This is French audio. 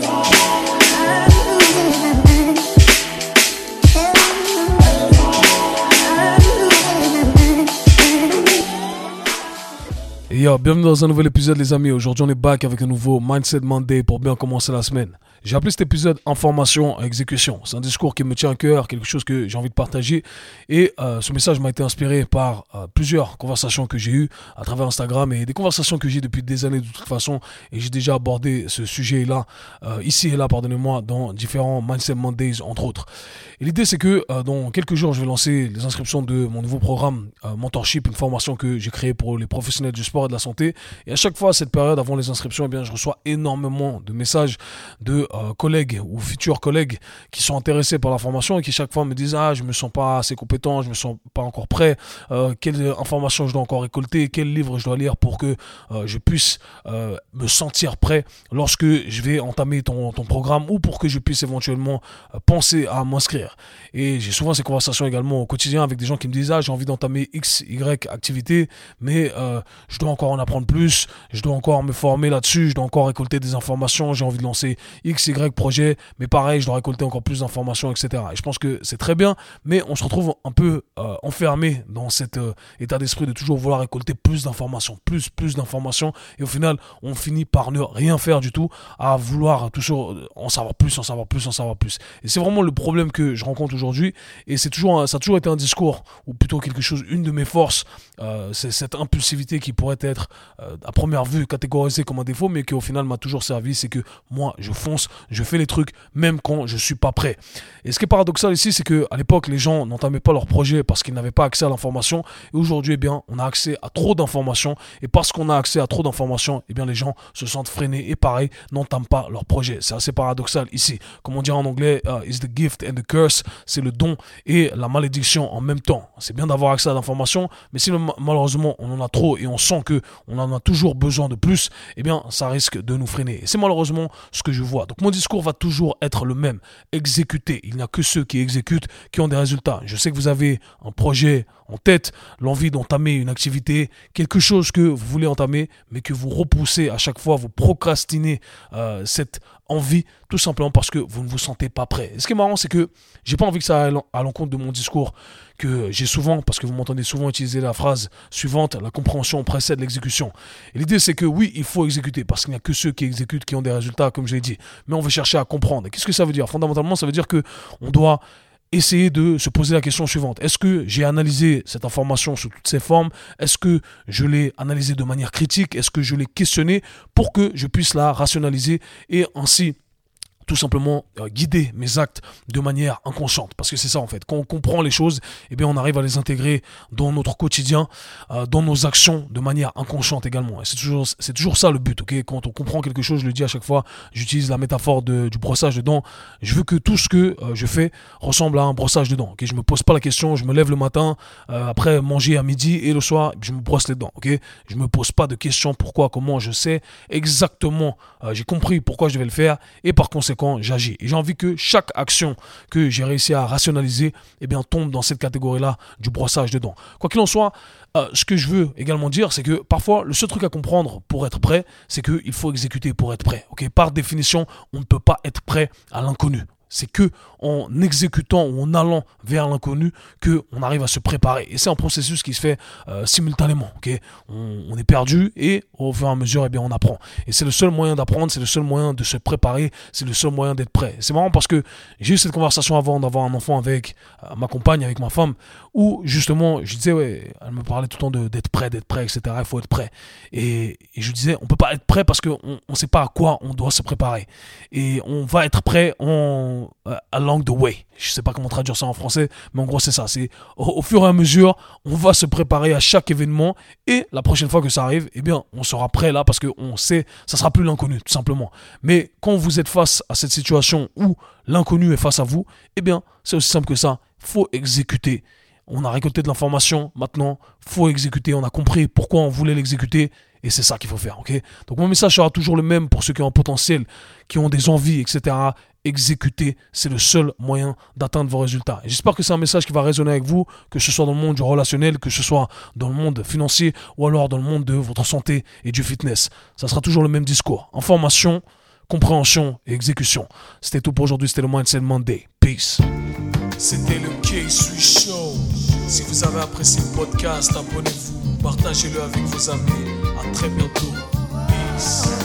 Lord. Yo, bienvenue dans un nouvel épisode les amis. Aujourd'hui on est back avec un nouveau Mindset Monday pour bien commencer la semaine. J'ai appelé cet épisode Information à exécution. C'est un discours qui me tient à cœur, quelque chose que j'ai envie de partager. Et euh, ce message m'a été inspiré par euh, plusieurs conversations que j'ai eues à travers Instagram et des conversations que j'ai depuis des années de toute façon. Et j'ai déjà abordé ce sujet-là, euh, ici et là, pardonnez-moi, dans différents Mindset Mondays entre autres. Et l'idée c'est que dans quelques jours, je vais lancer les inscriptions de mon nouveau programme Mentorship, une formation que j'ai créée pour les professionnels du sport et de la santé. Et à chaque fois, à cette période, avant les inscriptions, eh bien, je reçois énormément de messages de euh, collègues ou futurs collègues qui sont intéressés par la formation et qui chaque fois me disent ah je me sens pas assez compétent, je me sens pas encore prêt, euh, quelle information je dois encore récolter, quel livre je dois lire pour que euh, je puisse me sentir prêt lorsque je vais entamer ton, ton programme ou pour que je puisse éventuellement penser à m'inscrire. Et j'ai souvent ces conversations également au quotidien avec des gens qui me disent ah j'ai envie d'entamer X, Y activité, mais je dois encore en apprendre plus, je dois encore me former là-dessus, je dois encore récolter des informations, j'ai envie de lancer X, y projet, mais pareil, je dois récolter encore plus d'informations, etc. Et je pense que c'est très bien, mais on se retrouve un peu euh, enfermé dans cet euh, état d'esprit de toujours vouloir récolter plus d'informations, plus, plus d'informations, et au final, on finit par ne rien faire du tout, à vouloir toujours en savoir plus, en savoir plus, en savoir plus. Et c'est vraiment le problème que je rencontre aujourd'hui, et c'est toujours, ça a toujours été un discours, ou plutôt quelque chose, une de mes forces, euh, c'est cette impulsivité qui pourrait être à première vue catégorisée comme un défaut, mais qui au final m'a toujours servi, c'est que moi, je fonce, je fais les trucs même quand je suis pas prêt. Et ce qui est paradoxal ici, c'est que à l'époque, les gens n'entamaient pas leur projet parce qu'ils n'avaient pas accès à l'information. Et aujourd'hui, eh bien, on a accès à trop d'informations. Et parce qu'on a accès à trop d'informations, eh bien, les gens se sentent freinés et pareil, n'entament pas leur projet. C'est assez paradoxal ici. Comme on dit en anglais, uh, is the gift and the curse. C'est le don et la malédiction en même temps. C'est bien d'avoir accès à l'information, mais si malheureusement on en a trop et on sent que on en a toujours besoin de plus, eh bien, ça risque de nous freiner. Et c'est malheureusement ce que je vois. Donc mon discours va toujours être le même. Exécuter. Il n'y a que ceux qui exécutent qui ont des résultats. Je sais que vous avez un projet en tête, l'envie d'entamer une activité, quelque chose que vous voulez entamer, mais que vous repoussez à chaque fois, vous procrastinez euh, cette envie, tout simplement parce que vous ne vous sentez pas prêt. ce qui est marrant, c'est que j'ai pas envie que ça aille à l'encontre de mon discours que j'ai souvent, parce que vous m'entendez souvent utiliser la phrase suivante, la compréhension précède l'exécution. Et l'idée, c'est que oui, il faut exécuter, parce qu'il n'y a que ceux qui exécutent qui ont des résultats, comme je l'ai dit. Mais on veut chercher à comprendre. Qu'est-ce que ça veut dire? Fondamentalement, ça veut dire que on doit essayer de se poser la question suivante. Est-ce que j'ai analysé cette information sous toutes ses formes? Est-ce que je l'ai analysée de manière critique? Est-ce que je l'ai questionnée pour que je puisse la rationaliser et ainsi tout simplement euh, guider mes actes de manière inconsciente. Parce que c'est ça en fait. Quand on comprend les choses, eh bien on arrive à les intégrer dans notre quotidien, euh, dans nos actions de manière inconsciente également. Et c'est toujours, c'est toujours ça le but. ok? Quand on comprend quelque chose, je le dis à chaque fois, j'utilise la métaphore du brossage de dents. Je veux que tout ce que euh, je fais ressemble à un brossage de dents. ok? Je me pose pas la question, je me lève le matin, après manger à midi et le soir, je me brosse les dents. ok? Je me pose pas de questions pourquoi, comment, je sais exactement, j'ai compris pourquoi je vais le faire et par conséquent quand j'agis. Et j'ai envie que chaque action que j'ai réussi à rationaliser eh bien, tombe dans cette catégorie-là du brossage de dents. Quoi qu'il en soit, euh, ce que je veux également dire, c'est que parfois, le seul truc à comprendre pour être prêt, c'est qu'il faut exécuter pour être prêt. Par définition, on ne peut pas être prêt à l'inconnu. C'est que en exécutant ou en allant vers l'inconnu que on arrive à se préparer. Et c'est un processus qui se fait euh, simultanément. Ok, on, est perdu et au fur et à mesure, eh bien, on apprend. Et c'est le seul moyen d'apprendre, c'est le seul moyen de se préparer, c'est le seul moyen d'être prêt. C'est marrant parce que j'ai eu cette conversation avant d'avoir un enfant avec euh, ma compagne, avec ma femme, où justement, je disais, ouais, elle me parlait tout le temps d'être prêt, d'être prêt, etc. Il faut être prêt. Et, je disais, on peut pas être prêt parce qu'on ne sait pas à quoi on doit se préparer. Et on va être prêt en, euh, along the way. Je sais pas comment traduire ça en français, mais en gros c'est ça. Au, fur et à mesure, on va se préparer à chaque événement et la prochaine fois que ça arrive, eh bien, on sera prêt là parce qu'on sait, ça sera plus l'inconnu tout simplement. Mais quand vous êtes face à cette situation où l'inconnu est face à vous, eh bien, c'est aussi simple que ça. Faut exécuter. On a récolté de l'information, maintenant, faut exécuter. On a compris pourquoi on voulait l'exécuter et c'est ça qu'il faut faire, ok? Donc mon message sera toujours le même pour ceux qui ont un potentiel, qui ont des envies, etc exécuter. C'est le seul moyen d'atteindre vos résultats. J'espère que c'est un message qui va résonner avec vous, que ce soit dans le monde du relationnel, que ce soit dans le monde financier ou alors dans le monde de votre santé et du fitness. Ça sera toujours le même discours. Information, compréhension et exécution. C'était tout pour aujourd'hui. C'était le Mindset Monday. Peace. C'était le k Show. Si vous avez apprécié le podcast, abonnez-vous, partagez-le avec vos amis. Très bientôt. Peace.